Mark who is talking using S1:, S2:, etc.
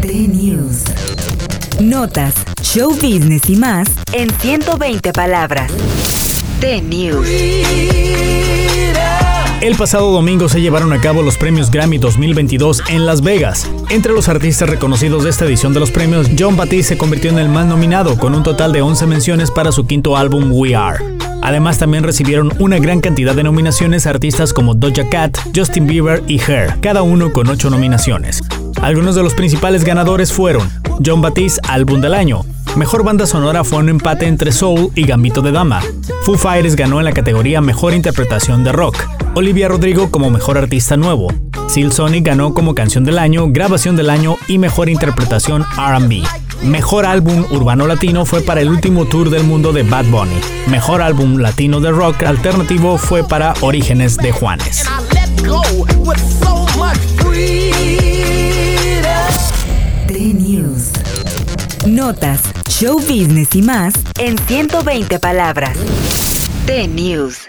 S1: T-News. Notas, show business y más en 120 palabras. T-News.
S2: El pasado domingo se llevaron a cabo los premios Grammy 2022 en Las Vegas. Entre los artistas reconocidos de esta edición de los premios, John Batiste se convirtió en el más nominado, con un total de 11 menciones para su quinto álbum We Are. Además, también recibieron una gran cantidad de nominaciones artistas como Doja Cat, Justin Bieber y Her, cada uno con 8 nominaciones. Algunos de los principales ganadores fueron John Batiste, Álbum del Año. Mejor banda sonora fue un empate entre Soul y Gambito de Dama. Foo Fighters ganó en la categoría Mejor Interpretación de Rock. Olivia Rodrigo como Mejor Artista Nuevo. Seal Sonic ganó como Canción del Año, Grabación del Año y Mejor Interpretación RB. Mejor álbum urbano latino fue para el último tour del mundo de Bad Bunny. Mejor álbum latino de rock alternativo fue para Orígenes de Juanes.
S1: Notas, show business y más en 120 palabras. T-News.